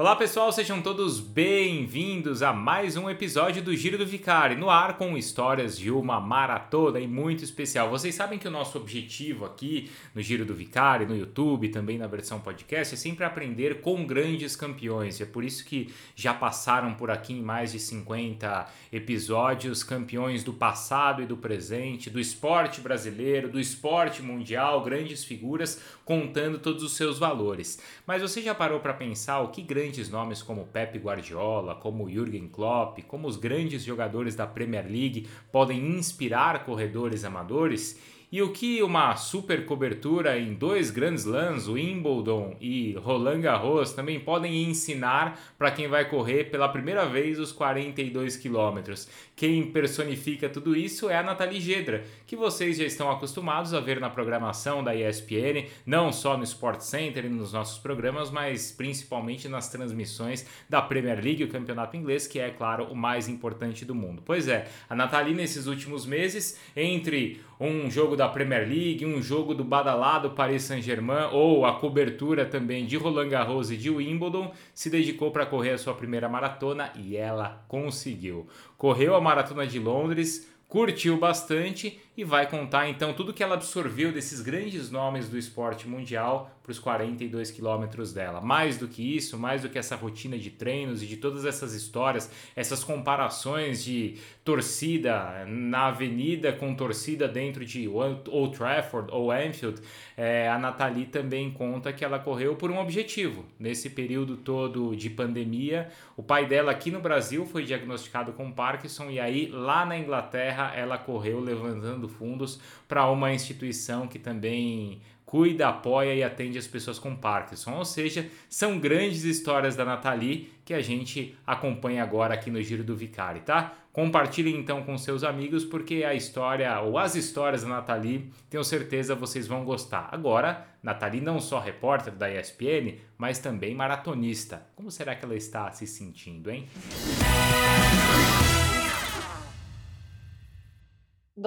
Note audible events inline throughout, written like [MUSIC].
Olá pessoal, sejam todos bem-vindos a mais um episódio do Giro do Vicari, no ar com histórias de uma maratona e muito especial. Vocês sabem que o nosso objetivo aqui no Giro do Vicari, no YouTube, também na versão podcast, é sempre aprender com grandes campeões. É por isso que já passaram por aqui em mais de 50 episódios campeões do passado e do presente, do esporte brasileiro, do esporte mundial, grandes figuras contando todos os seus valores. Mas você já parou para pensar o que grandes grandes nomes como Pep Guardiola, como Jürgen Klopp, como os grandes jogadores da Premier League podem inspirar corredores amadores? E o que uma super cobertura em dois grandes lãs, Wimbledon e Roland Garros, também podem ensinar para quem vai correr pela primeira vez os 42 quilômetros. Quem personifica tudo isso é a Nathalie Gedra, que vocês já estão acostumados a ver na programação da ESPN, não só no Sport Center e nos nossos programas, mas principalmente nas transmissões da Premier League, o campeonato inglês, que é, claro, o mais importante do mundo. Pois é, a Nathalie nesses últimos meses, entre um jogo da Premier League, um jogo do badalado Paris Saint-Germain ou a cobertura também de Roland Garros e de Wimbledon, se dedicou para correr a sua primeira maratona e ela conseguiu. Correu a maratona de Londres, curtiu bastante e vai contar então tudo que ela absorveu desses grandes nomes do esporte mundial para os 42 quilômetros dela. Mais do que isso, mais do que essa rotina de treinos e de todas essas histórias, essas comparações de torcida na avenida com torcida dentro de Old Trafford ou Anfield, é, a Nathalie também conta que ela correu por um objetivo. Nesse período todo de pandemia, o pai dela aqui no Brasil foi diagnosticado com Parkinson e aí lá na Inglaterra ela correu levantando fundos para uma instituição que também cuida, apoia e atende as pessoas com Parkinson. Ou seja, são grandes histórias da Nathalie que a gente acompanha agora aqui no Giro do Vicari, tá? Compartilhem então com seus amigos porque a história ou as histórias da Nathalie, tenho certeza vocês vão gostar. Agora, Nathalie não só repórter da ESPN, mas também maratonista. Como será que ela está se sentindo, hein?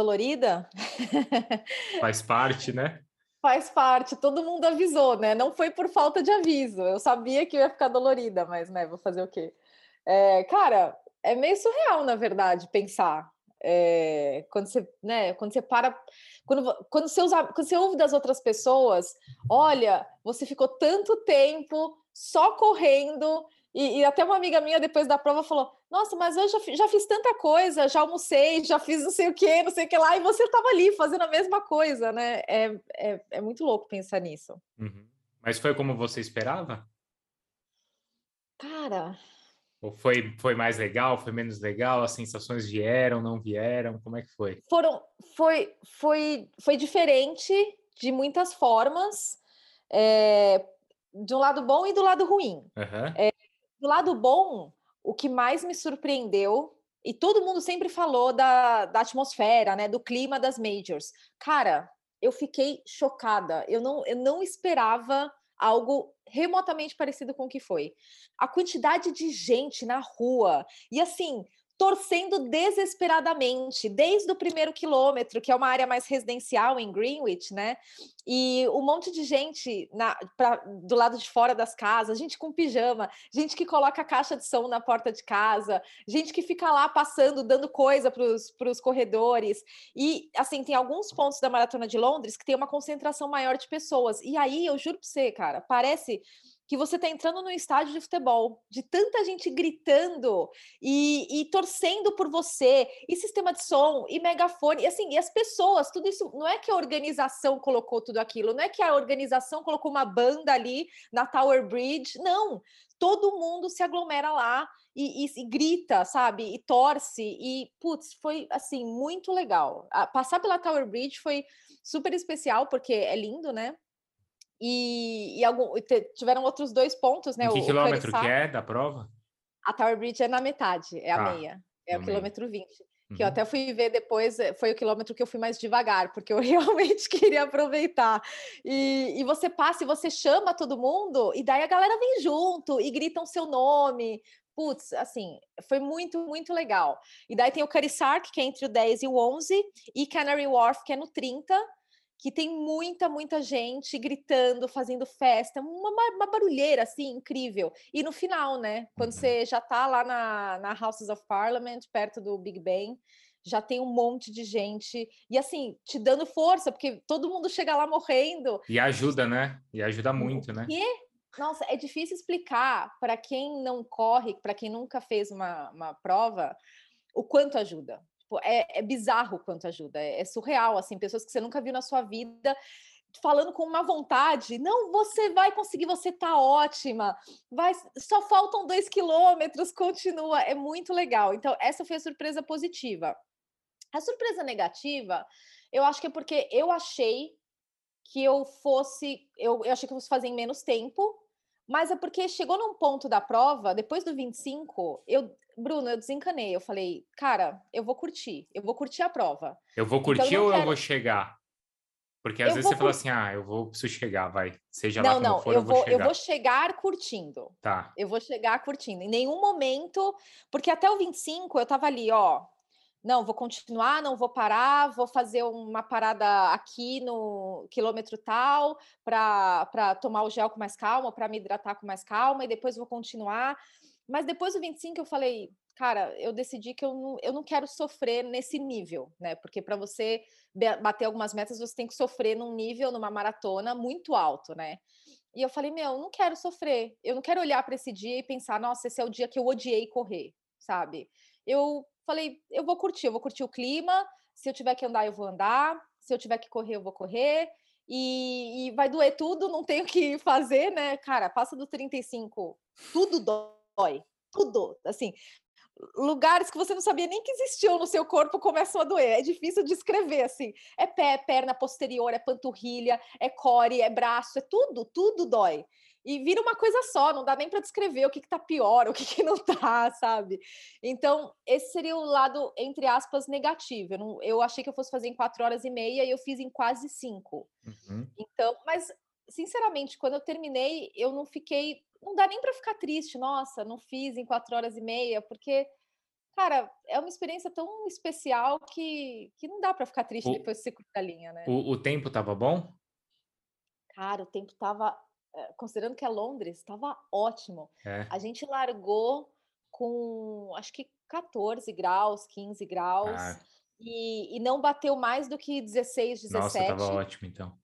Dolorida. Faz parte, né? Faz parte, todo mundo avisou, né? Não foi por falta de aviso. Eu sabia que eu ia ficar dolorida, mas, né, vou fazer o quê? É, cara, é meio surreal, na verdade, pensar. É, quando você, né, quando você para, quando, quando, você usa, quando você ouve das outras pessoas, olha, você ficou tanto tempo só correndo e, e, até uma amiga minha, depois da prova, falou: Nossa, mas eu já, já fiz tanta coisa, já almocei, já fiz não sei o que, não sei o que lá, e você estava ali fazendo a mesma coisa, né? É, é, é muito louco pensar nisso. Uhum. Mas foi como você esperava? Cara. Ou foi, foi mais legal, foi menos legal? As sensações vieram, não vieram? Como é que foi? Foram, foi, foi, foi diferente de muitas formas. É, de um lado bom e do lado ruim. Uhum. Do lado bom, o que mais me surpreendeu, e todo mundo sempre falou da, da atmosfera, né? Do clima das majors. Cara, eu fiquei chocada. Eu não, eu não esperava algo remotamente parecido com o que foi. A quantidade de gente na rua. E assim, torcendo desesperadamente, desde o primeiro quilômetro, que é uma área mais residencial em Greenwich, né? E um monte de gente na, pra, do lado de fora das casas, gente com pijama, gente que coloca a caixa de som na porta de casa, gente que fica lá passando, dando coisa para os corredores. E, assim, tem alguns pontos da Maratona de Londres que tem uma concentração maior de pessoas. E aí, eu juro para você, cara, parece que você está entrando no estádio de futebol, de tanta gente gritando e, e, torcendo por você, e sistema de som, e megafone, e assim, e as pessoas, tudo isso, não é que a organização colocou tudo aquilo, não é que a organização colocou uma banda ali na Tower Bridge, não, todo mundo se aglomera lá e, e, e grita, sabe, e torce, e, putz, foi, assim, muito legal. passar pela Tower Bridge foi super especial, porque é lindo, né, e, e algum, tiveram outros dois pontos, né? Em que o, quilômetro o que é da prova? A Tower Bridge é na metade, é a ah, meia. É o quilômetro 20. Uhum. Que eu até fui ver depois, eh, foi o quilômetro que eu fui mais devagar, porque eu [LAUGHS] realmente queria aproveitar. E, e você passa e você chama todo mundo, e daí a galera vem junto e gritam seu nome. Putz, assim, foi muito, muito legal. E daí tem o Carisark, que é entre o 10 e o 11, e Canary Wharf, que é no 30, que tem muita, muita gente gritando, fazendo festa, uma, uma barulheira assim incrível. E no final, né, quando uhum. você já está lá na, na Houses of Parliament, perto do Big Ben, já tem um monte de gente e assim te dando força, porque todo mundo chega lá morrendo. E ajuda, né? E ajuda muito, né? E nossa, é difícil explicar para quem não corre, para quem nunca fez uma, uma prova, o quanto ajuda. Tipo, é, é bizarro quanto ajuda, é, é surreal, assim, pessoas que você nunca viu na sua vida falando com uma vontade, não, você vai conseguir, você tá ótima, vai, só faltam dois quilômetros, continua, é muito legal. Então, essa foi a surpresa positiva. A surpresa negativa, eu acho que é porque eu achei que eu fosse, eu, eu achei que eu fosse fazer em menos tempo, mas é porque chegou num ponto da prova, depois do 25, eu, Bruno, eu desencanei. Eu falei, cara, eu vou curtir, eu vou curtir a prova. Eu vou curtir então, eu ou quero... eu vou chegar? Porque às eu vezes você fala assim, ah, eu vou preciso chegar, vai. Seja não, lá não, for, eu, vou, eu vou chegar curtindo. Tá. Eu vou chegar curtindo. Em nenhum momento, porque até o 25 eu tava ali, ó, não, vou continuar, não vou parar, vou fazer uma parada aqui no quilômetro tal para tomar o gel com mais calma, para me hidratar com mais calma, e depois vou continuar. Mas depois do 25 eu falei, cara, eu decidi que eu não, eu não quero sofrer nesse nível, né? Porque para você bater algumas metas, você tem que sofrer num nível, numa maratona muito alto, né? E eu falei, meu, eu não quero sofrer, eu não quero olhar para esse dia e pensar, nossa, esse é o dia que eu odiei correr, sabe? Eu falei, eu vou curtir, eu vou curtir o clima. Se eu tiver que andar, eu vou andar. Se eu tiver que correr, eu vou correr. E, e vai doer tudo, não tenho que [LAUGHS] fazer, né? Cara, passa do 35, tudo dói. Tudo, assim, lugares que você não sabia nem que existiam no seu corpo começam a doer. É difícil de escrever assim. É pé, perna posterior, é panturrilha, é core, é braço, é tudo, tudo dói e vira uma coisa só, não dá nem para descrever o que, que tá pior, [LAUGHS] o que, que não tá, sabe? Então, esse seria o lado, entre aspas, negativo. Eu, não, eu achei que eu fosse fazer em quatro horas e meia e eu fiz em quase cinco. Uhum. Então, mas, sinceramente, quando eu terminei, eu não fiquei. Não dá nem para ficar triste, nossa, não fiz em quatro horas e meia, porque. Cara, é uma experiência tão especial que, que não dá para ficar triste o, depois de ser curta a linha, né? O, o tempo tava bom? Cara, o tempo tava eh, considerando que é Londres, estava ótimo. É. A gente largou com acho que 14 graus, 15 graus. Ah. E, e, não bateu mais do que 16, 17. Nossa, tava ótimo então.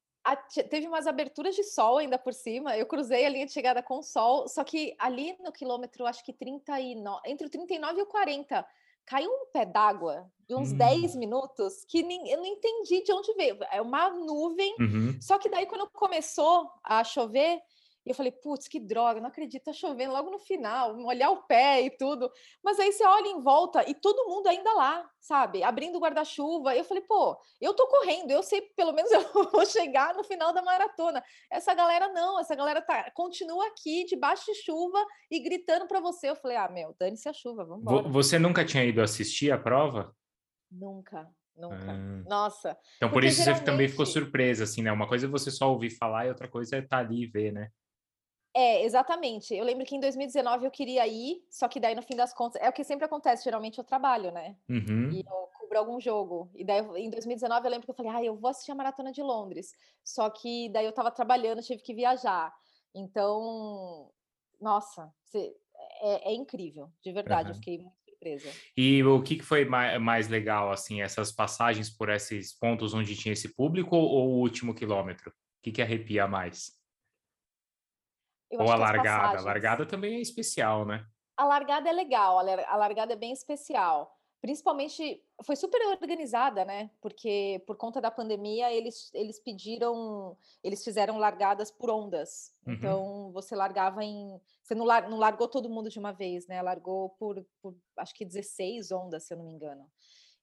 Teve umas aberturas de sol ainda por cima. Eu cruzei a linha de chegada com sol, só que ali no quilômetro, acho que 39, entre o 39 e o 40, caiu um pé d'água de uns hum. 10 minutos que nem, eu não entendi de onde veio. É uma nuvem. Uhum. Só que daí, quando começou a chover, e eu falei, putz, que droga, não acredito, tá chovendo logo no final, molhar o pé e tudo. Mas aí você olha em volta e todo mundo ainda lá, sabe? Abrindo guarda-chuva. Eu falei, pô, eu tô correndo, eu sei, pelo menos eu [LAUGHS] vou chegar no final da maratona. Essa galera não, essa galera tá, continua aqui, debaixo de chuva e gritando para você. Eu falei, ah, meu, dane-se a chuva, vamos embora. Você nunca tinha ido assistir a prova? Nunca. Nunca. Ah. Nossa. Então, por isso geralmente... você também ficou surpresa, assim, né? Uma coisa é você só ouvir falar e outra coisa é estar tá ali e ver, né? É, exatamente. Eu lembro que em 2019 eu queria ir, só que daí no fim das contas, é o que sempre acontece, geralmente eu trabalho, né? Uhum. E eu cubro algum jogo. E daí em 2019 eu lembro que eu falei, ah, eu vou assistir a Maratona de Londres. Só que daí eu tava trabalhando, tive que viajar. Então, nossa, é, é incrível, de verdade, uhum. eu fiquei muito surpresa. E o que foi mais legal, assim, essas passagens por esses pontos onde tinha esse público ou o último quilômetro? O que, que arrepia mais? Eu Ou a largada? A largada também é especial, né? A largada é legal, a largada é bem especial. Principalmente, foi super organizada, né? Porque por conta da pandemia, eles, eles pediram, eles fizeram largadas por ondas. Uhum. Então, você largava em. Você não, lar, não largou todo mundo de uma vez, né? Largou por, por acho que 16 ondas, se eu não me engano.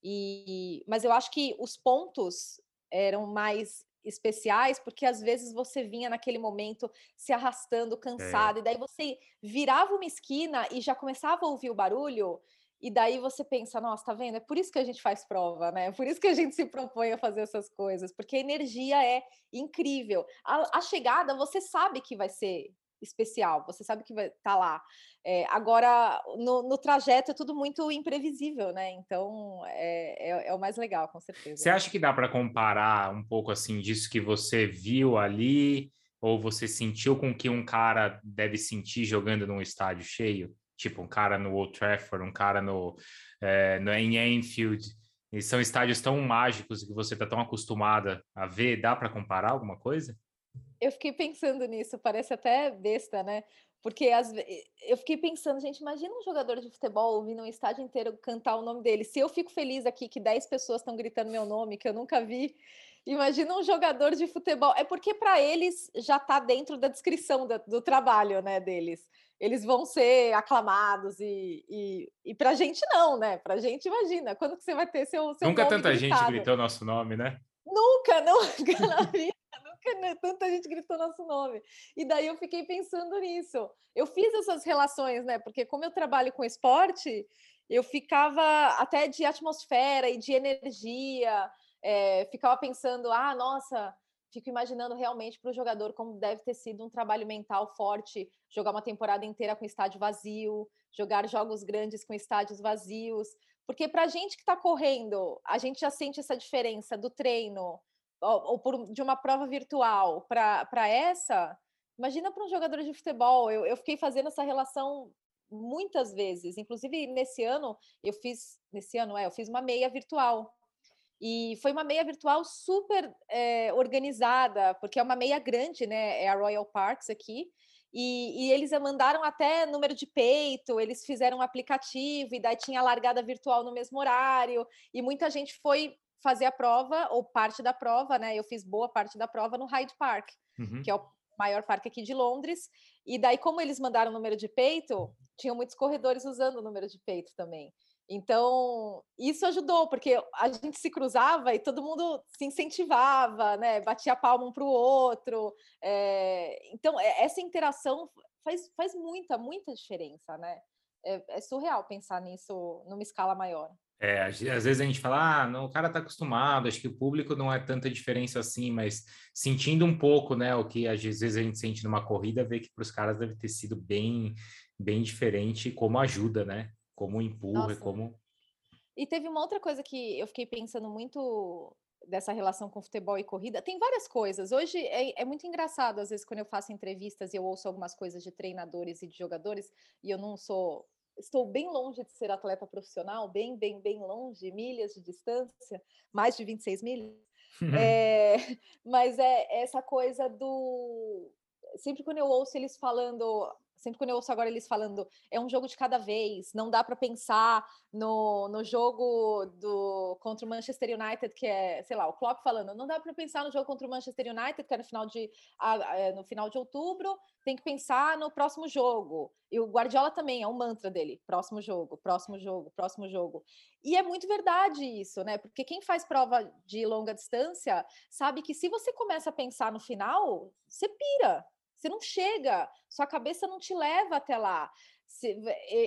E, mas eu acho que os pontos eram mais especiais, porque às vezes você vinha naquele momento se arrastando, cansado, é. e daí você virava uma esquina e já começava a ouvir o barulho, e daí você pensa, nossa, tá vendo? É por isso que a gente faz prova, né? É por isso que a gente se propõe a fazer essas coisas, porque a energia é incrível. A, a chegada, você sabe que vai ser especial, você sabe que vai estar tá lá. É, agora, no, no, trajeto é tudo muito imprevisível, né? Então, é, é, é o mais legal, com certeza. Você acha que dá para comparar um pouco assim disso que você viu ali, ou você sentiu com que um cara deve sentir jogando num estádio cheio? Tipo, um cara no Old Trafford, um cara no, é, no em Anfield. E são estádios tão mágicos que você está tão acostumada a ver. Dá para comparar alguma coisa? Eu fiquei pensando nisso, parece até besta, né? Porque as, eu fiquei pensando, gente, imagina um jogador de futebol ouvindo um estádio inteiro cantar o nome dele. Se eu fico feliz aqui que 10 pessoas estão gritando meu nome, que eu nunca vi, imagina um jogador de futebol. É porque para eles já está dentro da descrição do, do trabalho né, deles. Eles vão ser aclamados e, e, e para a gente não, né? Para a gente, imagina, quando que você vai ter seu, seu Nunca tanta gritado? gente gritou nosso nome, né? Nunca, nunca na vida nunca tanta gente gritou nosso nome. E daí eu fiquei pensando nisso. Eu fiz essas relações, né? Porque como eu trabalho com esporte, eu ficava até de atmosfera e de energia, é, ficava pensando, ah, nossa, fico imaginando realmente para o jogador como deve ter sido um trabalho mental forte, jogar uma temporada inteira com estádio vazio, jogar jogos grandes com estádios vazios. Porque para a gente que está correndo, a gente já sente essa diferença do treino ou, ou por, de uma prova virtual para essa, imagina para um jogador de futebol. Eu, eu fiquei fazendo essa relação muitas vezes. Inclusive, nesse ano, eu fiz, nesse ano, é, eu fiz uma meia virtual. E foi uma meia virtual super é, organizada, porque é uma meia grande, né? É a Royal Parks aqui. E, e, eles mandaram até número de peito, eles fizeram um aplicativo, e daí tinha largada virtual no mesmo horário, e muita gente foi fazer a prova, ou parte da prova, né? Eu fiz boa parte da prova no Hyde Park, uhum. que é o maior parque aqui de Londres. E daí, como eles mandaram o número de peito, tinham muitos corredores usando o número de peito também. Então, isso ajudou, porque a gente se cruzava e todo mundo se incentivava, né? Batia a palma um para o outro. É... Então, essa interação faz, faz muita, muita diferença, né? É, é surreal pensar nisso numa escala maior. É, às vezes a gente fala, ah, não, o cara está acostumado, acho que o público não é tanta diferença assim, mas sentindo um pouco, né, o que às vezes a gente sente numa corrida, vê que para os caras deve ter sido bem, bem diferente como ajuda, né? Como empurra, Nossa. como. E teve uma outra coisa que eu fiquei pensando muito dessa relação com futebol e corrida. Tem várias coisas. Hoje é, é, muito engraçado, às vezes, quando eu faço entrevistas e eu ouço algumas coisas de treinadores e de jogadores, e eu não sou estou bem longe de ser atleta profissional, bem, bem, bem longe, milhas de distância, mais de 26 milhas. é, [LAUGHS] mas é essa coisa do. Sempre quando eu ouço eles falando, sempre quando eu ouço agora eles falando, é um jogo de cada vez, não dá para pensar no, no jogo do contra o Manchester United, que é, sei lá, o Klopp falando, não dá para pensar no jogo contra o Manchester United, que é no final de, é, no final de outubro, tem que pensar no próximo jogo. E o Guardiola também é um mantra dele: próximo jogo, próximo jogo, próximo jogo. E é muito verdade isso, né? Porque quem faz prova de longa distância sabe que se você começa a pensar no final, você pira, você não chega, sua cabeça não te leva até lá.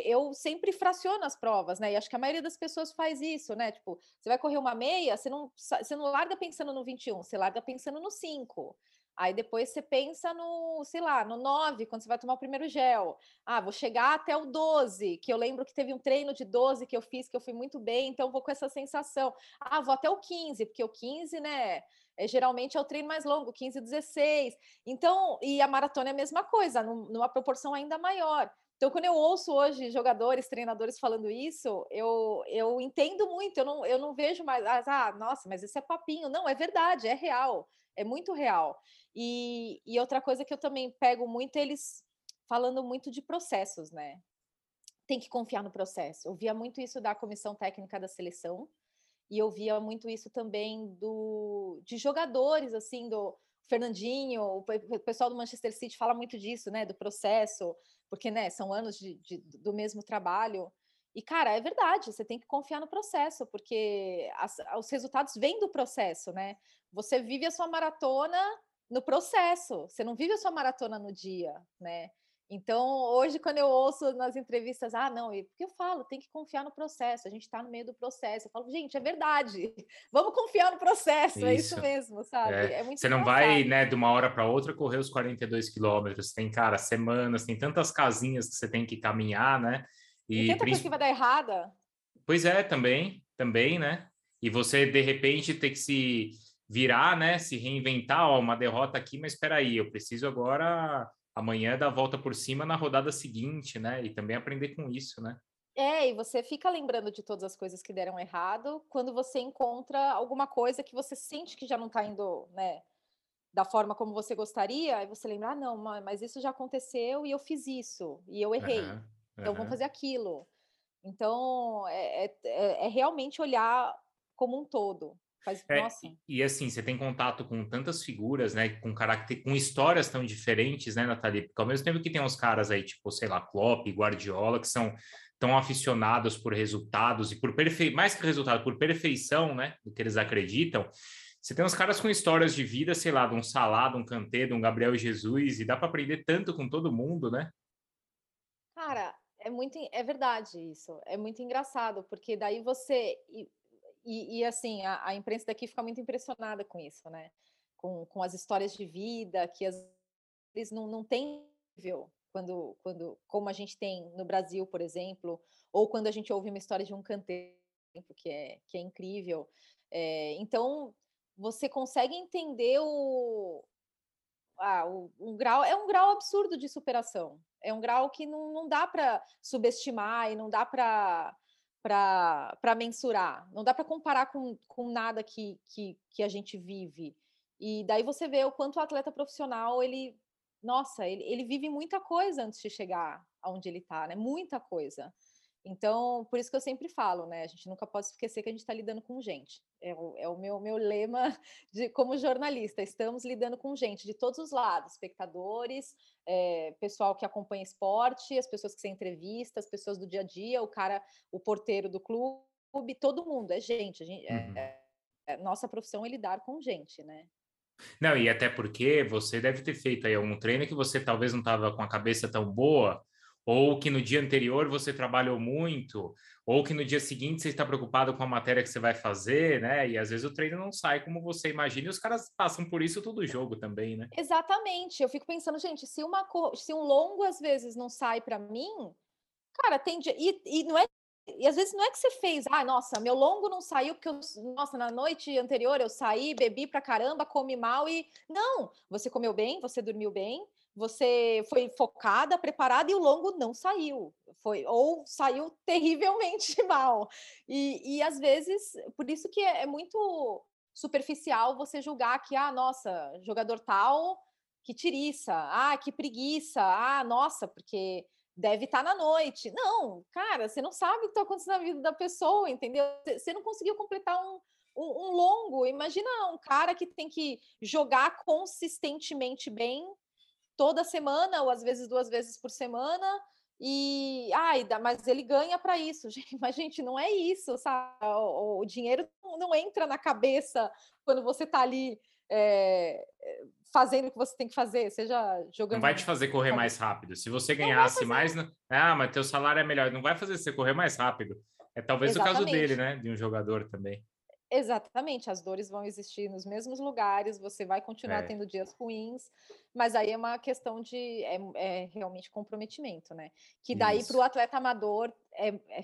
Eu sempre fraciono as provas, né? E acho que a maioria das pessoas faz isso, né? Tipo, você vai correr uma meia, você não, você não larga pensando no 21, você larga pensando no 5. Aí depois você pensa no, sei lá, no 9, quando você vai tomar o primeiro gel. Ah, vou chegar até o 12, que eu lembro que teve um treino de 12 que eu fiz, que eu fui muito bem, então vou com essa sensação. Ah, vou até o 15, porque o 15, né, é, geralmente é o treino mais longo, 15 e 16. Então, e a maratona é a mesma coisa, numa proporção ainda maior. Então, quando eu ouço hoje jogadores, treinadores falando isso, eu, eu entendo muito, eu não, eu não vejo mais, ah, nossa, mas isso é papinho. Não, é verdade, é real, é muito real. E, e outra coisa que eu também pego muito, eles falando muito de processos, né? Tem que confiar no processo. Eu via muito isso da comissão técnica da seleção, e eu via muito isso também do de jogadores, assim, do Fernandinho, o pessoal do Manchester City fala muito disso, né? Do processo, porque, né, são anos de, de do mesmo trabalho. E, cara, é verdade, você tem que confiar no processo, porque as, os resultados vêm do processo, né? Você vive a sua maratona no processo. Você não vive a sua maratona no dia, né? Então, hoje, quando eu ouço nas entrevistas, ah, não, porque eu falo, tem que confiar no processo, a gente está no meio do processo. Eu falo, gente, é verdade, [LAUGHS] vamos confiar no processo, isso. é isso mesmo, sabe? É. É Você não vai, né, de uma hora para outra correr os 42 quilômetros, tem, cara, semanas, tem tantas casinhas que você tem que caminhar, né? E, e tanta coisa que vai dar errada. Pois é, também, também, né? E você, de repente, ter que se virar, né, se reinventar, ó, uma derrota aqui, mas espera aí, eu preciso agora amanhã dar a volta por cima na rodada seguinte, né? E também aprender com isso, né? É, e você fica lembrando de todas as coisas que deram errado quando você encontra alguma coisa que você sente que já não está indo, né? Da forma como você gostaria, aí você lembra, ah, não, mas isso já aconteceu e eu fiz isso, e eu errei. Uhum, então vamos fazer aquilo. Então é, é, é, é realmente olhar como um todo. Faz, é, nossa. E, assim, você tem contato com tantas figuras, né? Com caráter, com histórias tão diferentes, né, Nathalie? Porque ao mesmo tempo que tem uns caras aí, tipo, sei lá, Klopp, Guardiola, que são tão aficionados por resultados e por mais que resultado, por perfeição, né? Do que eles acreditam. Você tem uns caras com histórias de vida, sei lá, de um Salado, um Kanté, de um Gabriel Jesus, e dá para aprender tanto com todo mundo, né? Cara, é muito, é verdade isso. É muito engraçado, porque daí você e, e assim, a, a, imprensa daqui fica muito impressionada com isso, né? Com, com as histórias de vida, que às vezes não, não tem quando, quando, como a gente tem no Brasil, por exemplo, ou quando a gente ouve uma história de um canteiro, que é, que é incrível. É, então, você consegue entender o, ah, o, o, grau, é um grau absurdo de superação. É um grau que não, não dá para subestimar e não dá para para mensurar. Não dá para comparar com, com nada que, que, que a gente vive. E daí você vê o quanto o atleta profissional, ele, nossa, ele, ele vive muita coisa antes de chegar aonde ele está, né? Muita coisa. Então, por isso que eu sempre falo, né? A gente nunca pode esquecer que a gente está lidando com gente. É o, é o meu, meu lema [LAUGHS] de como jornalista. Estamos lidando com gente de todos os lados, espectadores, é, pessoal que acompanha esporte, as pessoas que você entrevista, as pessoas do dia a dia, o cara, o porteiro do clube, todo mundo, é gente. gente é, uhum. é, é, nossa profissão é lidar com gente, né? Não, e até porque você deve ter feito aí algum treino que você talvez não estava com a cabeça tão boa, ou que no dia anterior você trabalhou muito, ou que no dia seguinte você está preocupado com a matéria que você vai fazer, né? E às vezes o treino não sai como você imagina, e os caras passam por isso todo jogo também, né? Exatamente. Eu fico pensando, gente, se uma se um longo às vezes não sai para mim, cara, tem dia... e, e não é e às vezes não é que você fez, ah, nossa, meu longo não saiu porque eu, nossa, na noite anterior eu saí, bebi pra caramba, comi mal e não, você comeu bem, você dormiu bem, você foi focada, preparada e o longo não saiu, foi ou saiu [LAUGHS] terrivelmente [LAUGHS] mal. E, e às vezes, por isso que é, é muito superficial você julgar que, ah, nossa, jogador tal, que tiriça, ah, que preguiça, ah, nossa, porque deve estar na noite. Não, cara, você não sabe o que está acontecendo na vida da pessoa, entendeu? Você não conseguiu completar um, um longo. Imagina um cara que tem que jogar consistentemente bem toda semana, ou às vezes duas vezes por semana, e ai, mas ele ganha para isso, [LAUGHS] mas gente, não é isso, sabe? O, o dinheiro não entra na cabeça quando você está ali é, fazendo o que você tem que fazer, seja jogando. Não vai te fazer correr mais rápido. Se você ganhasse mais, ah, mas teu salário é melhor, não vai fazer você correr mais rápido. É talvez Exatamente. o caso dele, né? De um jogador também. Exatamente, as dores vão existir nos mesmos lugares, você vai continuar é. tendo dias ruins, mas aí é uma questão de é, é realmente comprometimento, né? Que daí para o atleta amador é, é,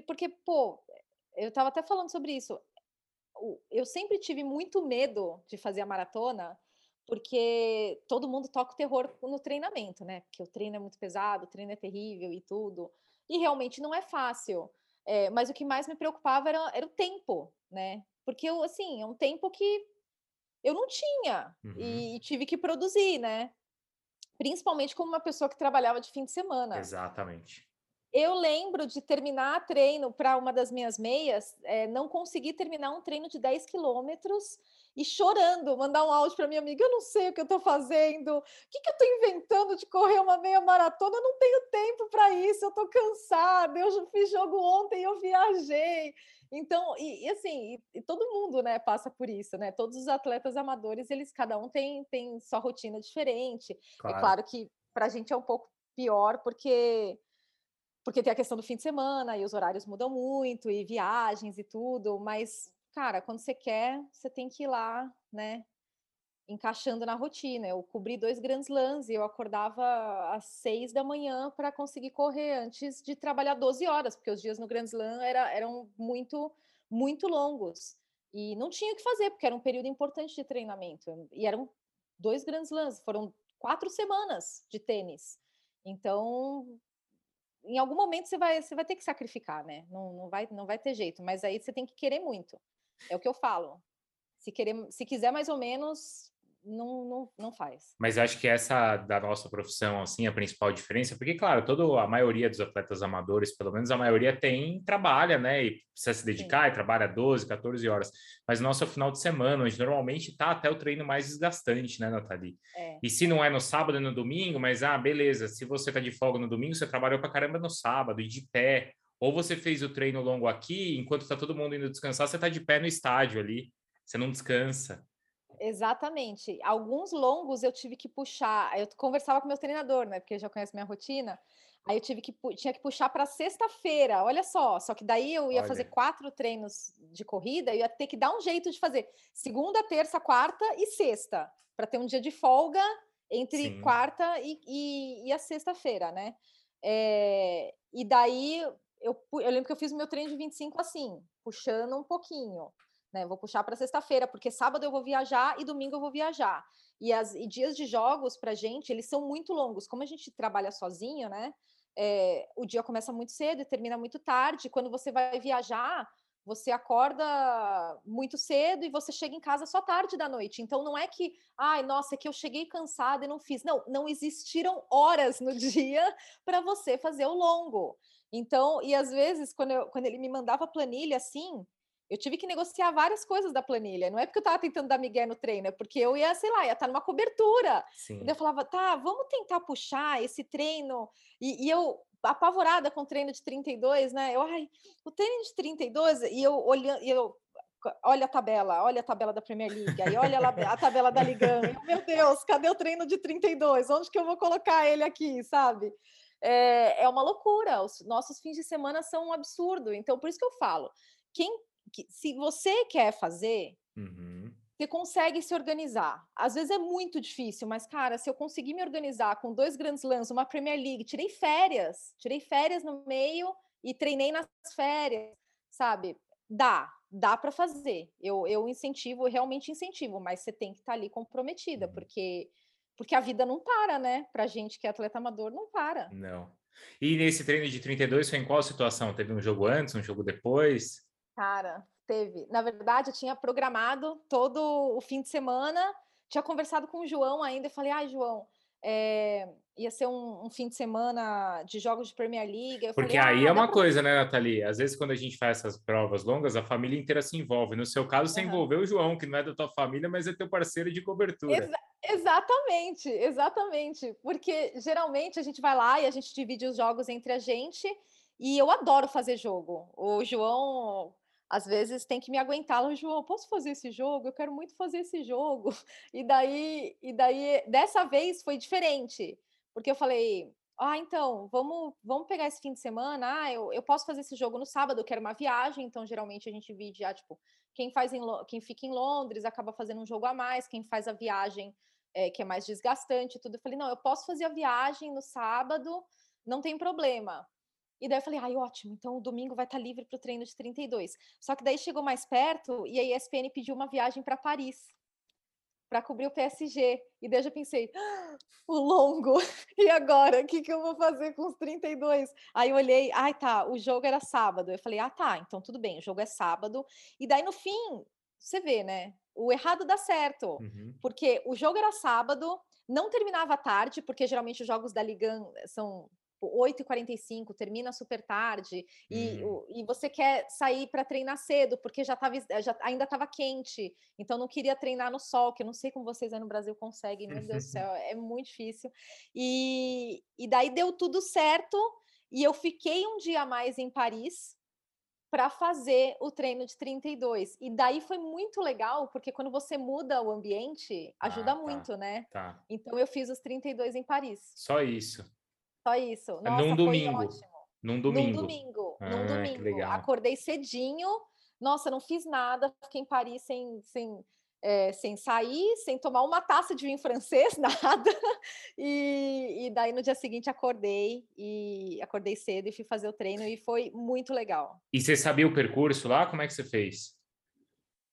porque, pô, eu estava até falando sobre isso. Eu sempre tive muito medo de fazer a maratona, porque todo mundo toca o terror no treinamento, né? Porque o treino é muito pesado, o treino é terrível e tudo. E realmente não é fácil. É, mas o que mais me preocupava era, era o tempo, né? Porque eu, assim, é um tempo que eu não tinha uhum. e, e, tive que produzir, né? Principalmente como uma pessoa que trabalhava de fim de semana. Exatamente. Eu lembro de terminar treino para uma das minhas meias, é, não consegui terminar um treino de 10 quilômetros e chorando, mandar um áudio para minha amiga, eu não sei o que eu estou fazendo, o que, que eu estou inventando de correr uma meia maratona, eu não tenho tempo para isso, eu estou cansada, eu fiz jogo ontem, eu viajei. Então, e, e assim, e, e, todo mundo, né, passa por isso, né? Todos os atletas amadores, eles cada um tem, tem sua rotina diferente. É claro. É claro que para a gente é um pouco pior, porque porque tem a questão do fim de semana e os horários mudam muito, e viagens e tudo, mas, cara, quando você quer, você tem que ir lá, né? Encaixando na rotina. Eu cobri dois grandes lãs e eu acordava às seis da manhã para conseguir correr antes de trabalhar 12 horas, porque os dias no Grand Slam era, eram muito, muito longos. E não tinha o que fazer, porque era um período importante de treinamento. E eram dois grandes lãs, foram quatro semanas de tênis. Então, em algum momento você vai, você vai ter que sacrificar, né? Não, não, vai, não vai ter jeito, mas aí você tem que querer muito. É o que eu falo. Se, querer, se quiser mais ou menos, não, não, não faz. Mas acho que essa da nossa profissão, assim, a principal diferença, porque, claro, toda a maioria dos atletas amadores, pelo menos a maioria tem, trabalha, né? E precisa se dedicar Sim. e trabalha 12, 14 horas. Mas nosso é o final de semana, onde normalmente tá até o treino mais desgastante, né, Nathalie? É. E se não é no sábado, é no domingo, mas, ah, beleza, se você tá de folga no domingo, você trabalhou pra caramba no sábado e de pé. Ou você fez o treino longo aqui, enquanto tá todo mundo indo descansar, você tá de pé no estádio ali, você não descansa. Exatamente. Alguns longos eu tive que puxar. Eu conversava com meu treinador, né? Porque já conhece minha rotina. Aí eu tive que tinha que puxar para sexta-feira. Olha só. Só que daí eu ia Olha. fazer quatro treinos de corrida. Eu ia ter que dar um jeito de fazer segunda, terça, quarta e sexta para ter um dia de folga entre Sim. quarta e, e, e a sexta-feira, né? É, e daí eu, eu lembro que eu fiz o meu treino de 25 assim, puxando um pouquinho né? Vou puxar para sexta-feira, porque sábado eu vou viajar e domingo eu vou viajar. E, as, e dias de jogos para gente, eles são muito longos. Como a gente trabalha sozinho, né? É, o dia começa muito cedo e termina muito tarde. Quando você vai viajar, você acorda muito cedo e você chega em casa só tarde da noite. Então não é que, ai, nossa, é que eu cheguei cansada e não fiz. Não, não existiram horas no [LAUGHS] dia para você fazer o longo. Então, e às vezes, quando, eu, quando ele me mandava planilha assim, eu tive que negociar várias coisas da planilha. Não é porque eu estava tentando dar migué no treino, é porque eu ia, sei lá, ia estar numa cobertura. Sim. E eu falava, tá, vamos tentar puxar esse treino. E, e, eu, apavorada com o treino de 32, né? Eu, ai, o treino de 32, e eu olhando, e eu, olha a tabela, olha a tabela da Premier League, aí olha a tabela da Liga. Meu Deus, cadê o treino de 32? Onde que eu vou colocar ele aqui, sabe? É, é uma loucura. Os nossos fins de semana são um absurdo. Então, por isso que eu falo, quem que se você quer fazer, uhum. você consegue se organizar. Às vezes é muito difícil, mas, cara, se eu conseguir me organizar com dois grandes lãs, uma Premier League, tirei férias, tirei férias no meio e treinei nas férias, sabe? Dá, dá para fazer. Eu, eu incentivo, realmente incentivo, mas você tem que estar tá ali comprometida, uhum. porque porque a vida não para, né? Pra gente que é atleta amador, não para. Não. E nesse treino de 32 foi em qual situação? Teve um jogo antes, um jogo depois? Cara, teve. Na verdade, eu tinha programado todo o fim de semana, tinha conversado com o João ainda, e falei, ai, ah, João, é, ia ser um, um, fim de semana de jogos de Premier League. Porque falei, aí ah, é uma pra... coisa, né, Nathalie? Às vezes, quando a gente faz essas provas longas, a família inteira se envolve. No seu caso, você uhum. envolveu o João, que não é da tua família, mas é teu parceiro de cobertura. Exa exatamente, exatamente. Porque geralmente a gente vai lá e a gente divide os jogos entre a gente. E eu adoro fazer jogo. O João às vezes tem que me aguentar, João, posso fazer esse jogo? Eu quero muito fazer esse jogo. [LAUGHS] E daí, e daí dessa vez foi diferente, porque eu falei, ah, então, vamos, vamos pegar esse fim de semana. Ah, eu, eu posso fazer esse jogo no sábado, eu quero uma viagem, então geralmente a gente divide já, tipo, quem faz em, quem fica em Londres acaba fazendo um jogo a mais, quem faz a viagem é, que é mais desgastante, tudo. Eu falei, não, eu posso fazer a viagem no sábado, não tem problema. E daí eu falei, ai, ótimo, então o domingo vai estar livre para o treino de 32. Só que daí chegou mais perto e a ESPN pediu uma viagem para Paris para cobrir o PSG. E daí eu já pensei, ah, o longo, [LAUGHS] e agora? O que, que eu vou fazer com os 32? Aí eu olhei, ai tá, o jogo era sábado. Eu falei, ah tá, então tudo bem, o jogo é sábado. E daí no fim, você vê, né? O errado dá certo, uhum. porque o jogo era sábado, não terminava tarde, porque geralmente os jogos da Liga são 8h45, tipo, termina super tarde, e, hum. e você quer sair para treinar cedo, porque já, tava, já ainda estava quente, então não queria treinar no sol, que eu não sei como vocês aí no Brasil conseguem, meu Deus do céu, é muito difícil. E, e daí deu tudo certo, e eu fiquei um dia a mais em Paris, para fazer o treino de 32. E daí foi muito legal, porque quando você muda o ambiente, ajuda Ah, tá, muito, né? tá. Então eu fiz os 32 em Paris. Só isso. Só isso. É Nossa, num foi domingo. ótimo. Num Num domingo. domingo, Ah, num domingo. legal. Acordei cedinho. Nossa, não fiz nada, fiquei em Paris sem, sem, eh, sem sair, sem tomar uma taça de vinho francês, [LAUGHS] nada. E, e daí no dia seguinte acordei e acordei cedo e fui fazer o treino e foi muito legal. E você sabia o percurso lá? Como é que você fez?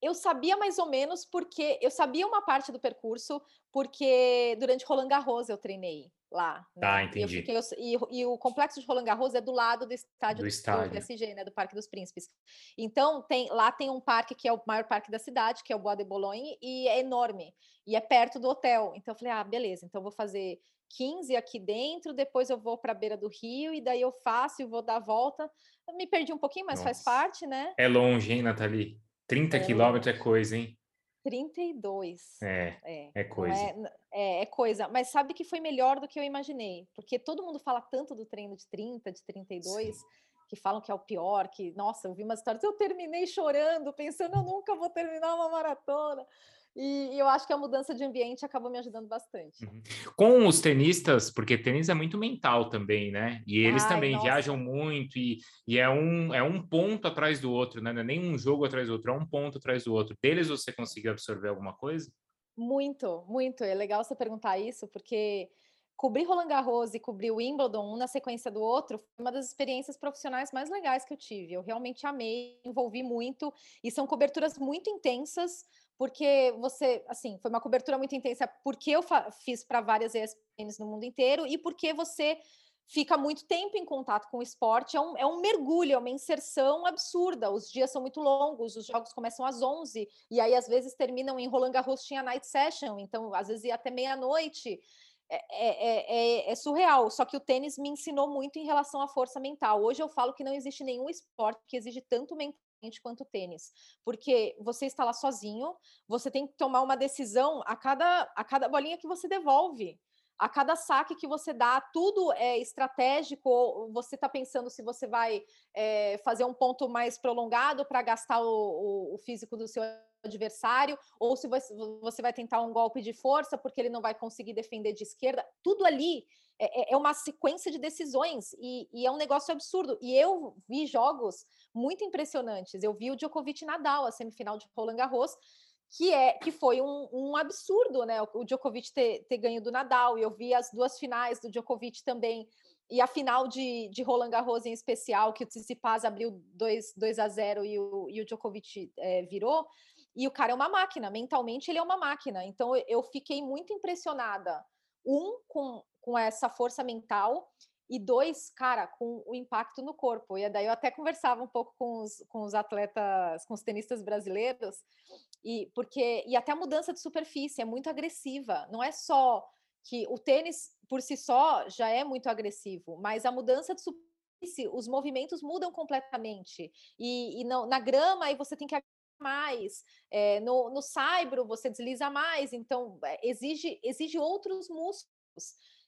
Eu sabia mais ou menos porque eu sabia uma parte do percurso porque durante Roland Garros eu treinei lá. Tá, né? E, entendi. fiquei, e, e o complexo de Roland Garros é do lado do estádio Do do, estádio. PSG, né, do Parque dos Príncipes. Então tem lá tem um parque que é o maior parque da cidade, que é o Bois de Boulogne, e é enorme e é perto do hotel. Então eu falei, ah, beleza, então eu vou fazer 15 aqui dentro, depois eu vou para a beira do rio e daí eu faço e vou dar a volta. Eu me perdi um pouquinho, mas faz Nossa. parte, né? É longe, hein, Nathalie? 30 É quilômetros é coisa, hein? 32. É, É, é coisa. é, é, é coisa, mas sabe que foi melhor do que eu imaginei, porque todo mundo fala tanto do treino de 30, de 32, que falam que é o pior, que, nossa, eu vi umas histórias, eu terminei chorando, pensando, eu nunca vou terminar uma maratona. E, e eu acho que a mudança de ambiente acabou me ajudando bastante. Uhum. Com os tenistas, porque tênis é muito mental também, né? E eles Ai, também nossa. viajam muito e, e é, um, é um ponto atrás do outro, né? Não é nem um jogo atrás do outro, é um ponto atrás do outro. Deles você conseguiu absorver alguma coisa? Muito, muito. É legal você perguntar isso, porque cobrir Roland Garros e cobrir o Wimbledon, um na sequência do outro, foi uma das experiências profissionais mais legais que eu tive. Eu realmente amei, envolvi muito, e são coberturas muito intensas, porque você, assim, foi uma cobertura muito intensa porque eu fiz para várias ESPNs no mundo inteiro e porque você fica muito tempo em contato com o esporte, é um, é um mergulho, é uma inserção absurda. Os dias são muito longos, os jogos começam às 11 e aí às vezes terminam em Roland Garros tinha night session, então às vezes ia até meia-noite. É, é- é- é surreal, só que o tênis me ensinou muito em relação à força mental. Hoje eu falo que não existe nenhum esporte que exige tanto mentalmente quanto o tênis, porque você está lá sozinho, você tem que tomar uma decisão a cada, a cada bolinha que você devolve. A cada saque que você dá, tudo é estratégico. Você está pensando se você vai é, fazer um ponto mais prolongado para gastar o, o- o físico do seu adversário, ou se você, vai tentar um golpe de força porque ele não vai conseguir defender de esquerda. Tudo ali é, é- é uma sequência de decisões e, e é um negócio absurdo. E eu vi jogos muito impressionantes. Eu vi o Djokovic Nadal, a semifinal de Roland Garros, que é que foi um, um absurdo, né? O, Djokovic ter, ter ganho do Nadal. E eu vi as duas finais do Djokovic também. E a final de, de Roland Garros em especial, que o Tsitsipas abriu 2, 2 a 0 e o, e o Djokovic eh, virou. E o cara é uma máquina, mentalmente ele é uma máquina. Então eu- eu fiquei muito impressionada. Um, com, com essa força mental, e dois, cara, com o impacto no corpo. E daí eu até conversava um pouco com os, com os atletas, com os tenistas brasileiros, e porque e até a mudança de superfície é muito agressiva. Não é só que o tênis por si só já é muito agressivo, mas a mudança de superfície, os movimentos mudam completamente. E, e não- na grama aí você tem que mais, eh, no, no saibro você desliza mais, então eh, exige, exige outros músculos.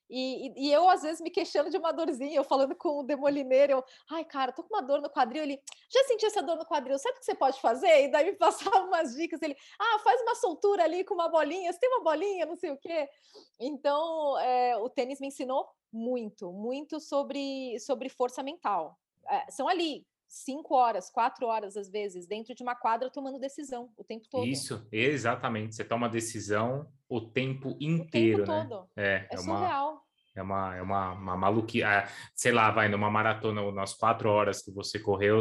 E, e- e eu, às vezes, me queixando de uma dorzinha, eu falando com o demolineiro, eu, ai, cara, tô com uma dor no quadril. Ele, já senti essa dor no quadril, sabe o que você pode fazer? E daí me [LAUGHS] passava umas dicas. Ele, ah, faz uma soltura ali com uma bolinha, você tem uma bolinha, não sei o quê. Então, eh, o tênis me ensinou muito, muito sobre, sobre força mental. Eh, são ali cinco horas, quatro horas, às vezes, dentro de uma quadra, tomando decisão o tempo todo. Isso, exatamente. Você toma decisão o tempo o tempo inteiro, né? todo. É, É é uma, surreal. é uma, é uma, uma maluquice. Ah, sei lá, vai numa maratona, nas quatro horas que você correu,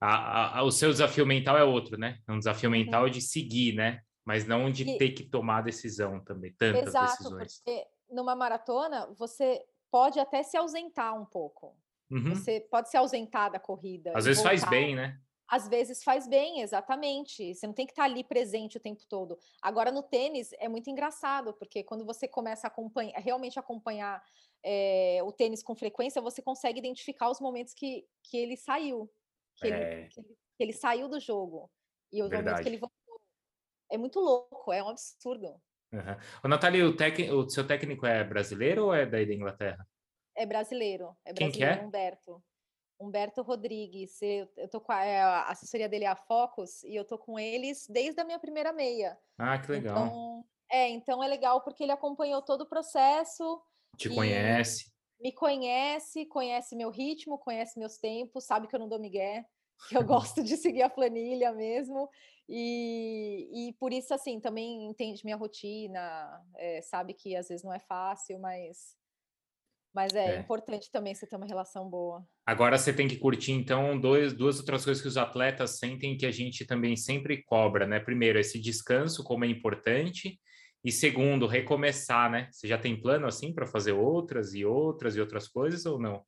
a- a- a- o seu desafio mental é outro, né? É um desafio mental de seguir, né? Mas não de E- ter que tomar decisão também, tantas Exato, decisões. porque numa maratona você pode até se ausentar um pouco. Uhum. Você pode se ausentar da corrida. Às vezes faz bem, né? Às vezes faz bem, exatamente. Você não tem que estar ali presente o tempo todo. Agora, no tênis, é muito engraçado, porque quando você começa a acompanhar, realmente acompanhar eh, o tênis com frequência, você consegue identificar os momentos que, que ele saiu. Que, É. ele, que, ele, que ele saiu do jogo. E os momentos que Verdade. ele voltou. É muito louco, é um absurdo. Uhum. Ô, Nathalie, o, tec... o seu técnico é brasileiro ou é daí da Inglaterra? É brasileiro. É Quem que brasileiro, é? Humberto. Humberto Rodrigues. Eu, eu tô com a, é, a, assessoria dele é a Focus e eu tô com eles desde a minha primeira meia. Ah, que legal. Então, é, então é legal porque ele acompanhou todo o processo. Te conhece. Me conhece, conhece meu ritmo, conhece meus tempos, sabe que eu não dou migué, que eu [LAUGHS] gosto de seguir a planilha mesmo. E, e por isso, assim, também entende minha rotina, é, sabe que às vezes não é fácil, mas mas é, é, importante também você ter uma relação boa. Agora você tem que curtir, então, dois, duas outras coisas que os atletas sentem que a gente também sempre cobra, né? Primeiro, esse descanso, como é importante. E segundo, recomeçar, né? Você já tem plano assim para fazer outras e outras e outras coisas ou não?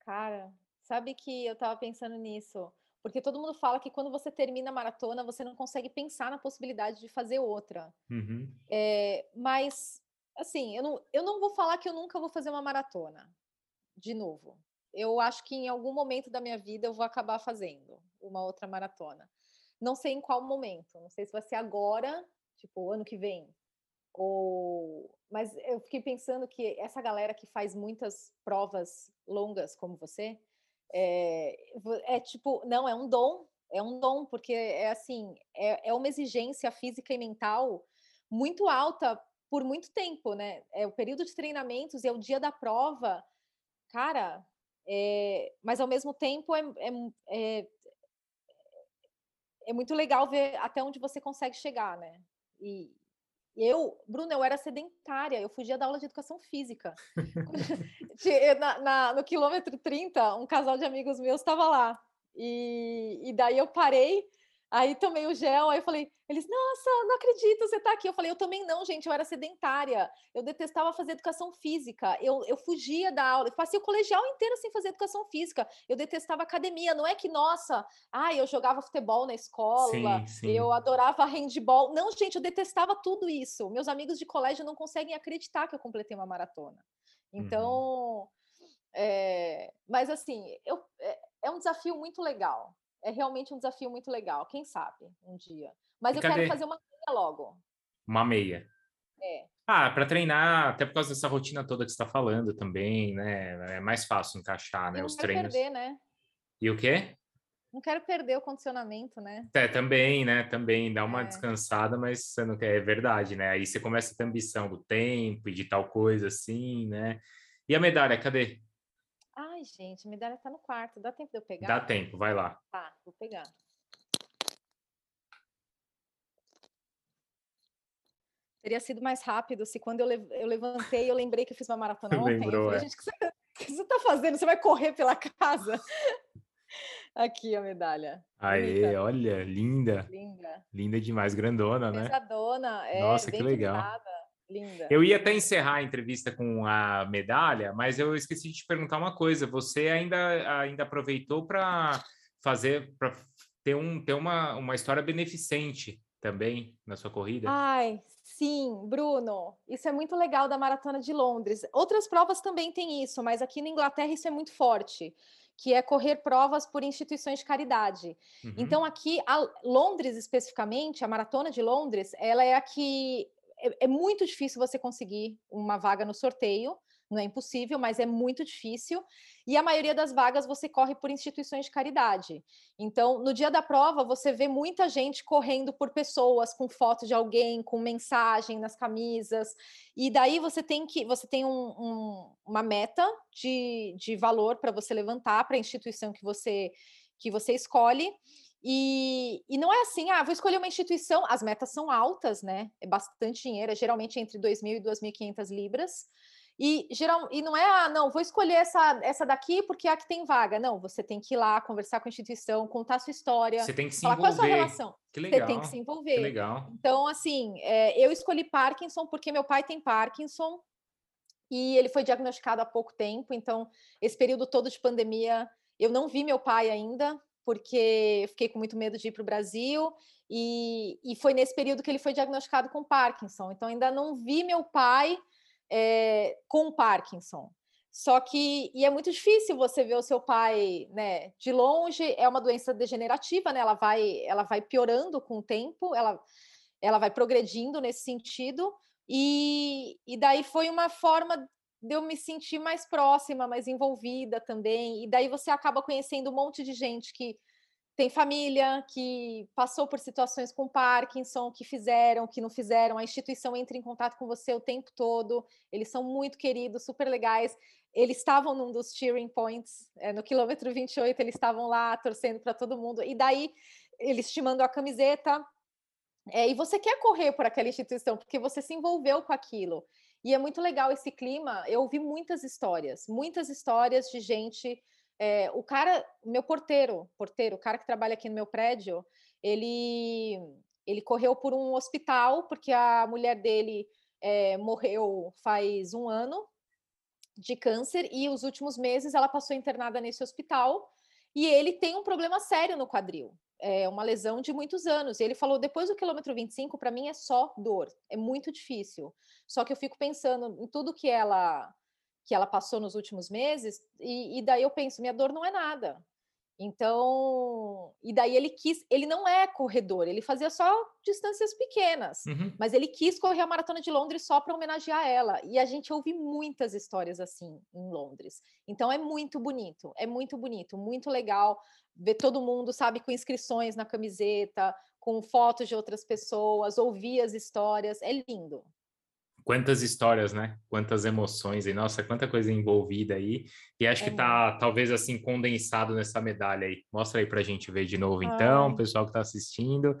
Cara, sabe que eu estava pensando nisso. Porque todo mundo fala que quando você termina a maratona, você não consegue pensar na possibilidade de fazer outra. Uhum. É, mas assim, eu não, eu não vou falar que eu nunca vou fazer uma maratona, de novo. Eu acho que em algum momento da minha vida eu vou acabar fazendo uma outra maratona. Não sei em qual momento, não sei se vai ser agora, tipo, ano que vem. Ou... Mas eu fiquei pensando que essa galera que faz muitas provas longas, como você, é, é tipo, não, é um dom, é um dom, porque é assim, é, é uma exigência física e mental muito alta por muito tempo, né? É o período de treinamentos e é o dia da prova, cara. É, mas ao mesmo tempo é, é, é, é, muito legal ver até onde você consegue chegar, né? E eu, Bruno, eu era sedentária, eu fugia da aula de educação física. [LAUGHS] na, na, no quilômetro 30, um casal de amigos meus estava lá. E, e daí eu parei Aí tomei o gel, aí eu falei, eles, nossa, não acredito, você tá aqui. Eu falei, eu também não, gente, eu era sedentária, eu detestava fazer educação física, eu, eu fugia da aula, eu passei o colegial inteiro sem fazer educação física, eu detestava academia, não é que, nossa, ah, eu jogava futebol na escola, sim, sim. eu adorava handball. Não, gente, eu detestava tudo isso. Meus amigos de colégio não conseguem acreditar que eu completei uma maratona. Então, uhum. é, mas assim, eu, é, é um desafio muito legal é realmente um desafio muito legal. Quem sabe um dia. Mas e eu cadê? quero fazer uma meia logo. Uma meia. É. Ah, para treinar, até por causa dessa rotina toda que você está falando também, né? É mais fácil encaixar, né? Não Os quero treinos. perder, né? E o quê? Não quero perder o condicionamento, né? É, também, né? Também dá uma é. descansada, mas você não quer, é verdade, né? Aí você começa a ter ambição do tempo e de tal coisa assim, né? E a medalha, cadê? Ai, gente, a medalha tá no quarto. Dá tempo de eu pegar? Dá tempo, vai lá. Tá, vou pegar. Teria sido mais rápido se quando eu, eu levantei, eu lembrei que eu fiz uma maratona [LAUGHS] ontem. Lembrou, eu falei, é. gente, o que você, o que você tá fazendo? Você vai correr pela casa? [LAUGHS] Aqui a medalha. Aê, Bonita. olha, linda. Linda. Linda demais, grandona, né? Pesadona, é. Nossa, que legal. Pintada. Linda. Eu ia até encerrar a entrevista com a medalha, mas eu esqueci de te perguntar uma coisa. Você ainda, ainda aproveitou para fazer, para ter, um, ter uma, uma história beneficente também na sua corrida? Ai, sim, Bruno. Isso é muito legal da Maratona de Londres. Outras provas também têm isso, mas aqui na Inglaterra isso é muito forte que é correr provas por instituições de caridade. Uhum. Então, aqui, Londres especificamente, a Maratona de Londres, ela é a que é, é muito difícil você conseguir uma vaga no sorteio, não é impossível, mas é muito difícil. E a maioria das vagas você corre por instituições de caridade. Então, no dia da prova, você vê muita gente correndo por pessoas com foto de alguém, com mensagem nas camisas. E daí você tem que você tem um, um, uma meta de, de valor para você levantar para a instituição que você que você escolhe. E, e não é assim, ah, vou escolher uma instituição, as metas são altas, né? É bastante dinheiro, é geralmente entre 2.000 e 2.500 libras. E, geral, e não é, ah, não, vou escolher essa, essa daqui porque é a que tem vaga. Não, você tem que ir lá, conversar com a instituição, contar a sua história. Você tem que se falar envolver. qual é a sua relação. Que legal. Você tem que se envolver. Que legal. Então, assim, é, eu escolhi Parkinson porque meu pai tem Parkinson e ele foi diagnosticado há pouco tempo. Então, esse período todo de pandemia, eu não vi meu pai ainda, porque fiquei com muito medo de ir para o Brasil, e, e foi nesse período que ele foi diagnosticado com Parkinson. Então, ainda não vi meu pai é, com Parkinson. Só que, e é muito difícil você ver o seu pai, né, de longe, é uma doença degenerativa, né, ela vai, ela vai piorando com o tempo, ela, ela vai progredindo nesse sentido, e, e daí foi uma forma de eu me sentir mais próxima, mais envolvida também. E daí você acaba conhecendo um monte de gente que tem família, que passou por situações com Parkinson, que fizeram, que não fizeram. A instituição entra em contato com você o tempo todo. Eles são muito queridos, super legais. Eles estavam num dos cheering points, é, no quilômetro 28, eles estavam lá torcendo para todo mundo. E daí eles te mandam a camiseta. É, e você quer correr por aquela instituição, porque você se envolveu com aquilo. E é muito legal esse clima. Eu ouvi muitas histórias, muitas histórias de gente. É, o cara, meu porteiro, porteiro, o cara que trabalha aqui no meu prédio, ele ele correu por um hospital porque a mulher dele é, morreu faz um ano de câncer e os últimos meses ela passou internada nesse hospital e ele tem um problema sério no quadril é uma lesão de muitos anos. E ele falou: depois do quilômetro 25, para mim é só dor, é muito difícil. Só que eu fico pensando em tudo que ela que ela passou nos últimos meses, e, e daí eu penso: minha dor não é nada. Então, e daí ele quis, ele não é corredor, ele fazia só distâncias pequenas, uhum. mas ele quis correr a maratona de Londres só para homenagear ela. E a gente ouve muitas histórias assim em Londres. Então é muito bonito, é muito bonito, muito legal ver todo mundo, sabe, com inscrições na camiseta, com fotos de outras pessoas, ouvir as histórias, é lindo quantas histórias, né? Quantas emoções e nossa, quanta coisa envolvida aí. E acho é que tá talvez assim condensado nessa medalha aí. Mostra aí pra gente ver de novo então, o pessoal que tá assistindo.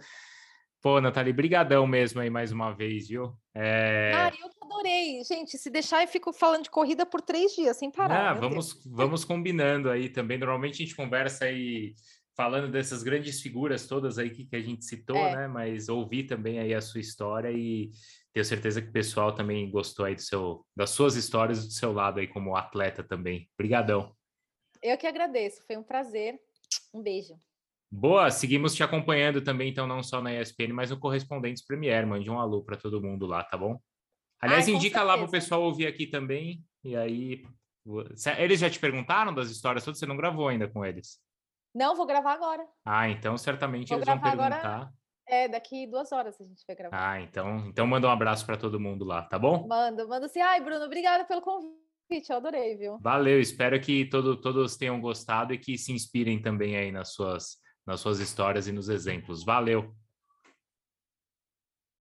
Pô, Nathalie, brigadão mesmo aí mais uma vez, viu? É... Ah, eu que adorei. Gente, se deixar eu fico falando de corrida por três dias, sem parar. Ah, vamos, vamos combinando aí também. Normalmente a gente conversa aí falando dessas grandes figuras todas aí que, que a gente citou, é. né? Mas ouvir também aí a sua história e tenho certeza que o pessoal também gostou aí do seu, das suas histórias do seu lado aí como atleta também. Obrigadão. Eu que agradeço, foi um prazer. Um beijo. Boa, seguimos te acompanhando também, então, não só na ESPN, mas no Correspondentes Premier. Mande um alô para todo mundo lá, tá bom? Aliás, Ai, indica certeza. lá para o pessoal ouvir aqui também. E aí. Eles já te perguntaram das histórias todas? Você não gravou ainda com eles? Não, vou gravar agora. Ah, então certamente vou eles vão perguntar. Agora é, daqui duas horas a gente vai gravar. Ah, então, então manda um abraço para todo mundo lá, tá bom? Manda, manda assim. Ai, Bruno, obrigada pelo convite, eu adorei, viu? Valeu, espero que todo, todos tenham gostado e que se inspirem também aí nas suas, nas suas histórias e nos exemplos. Valeu!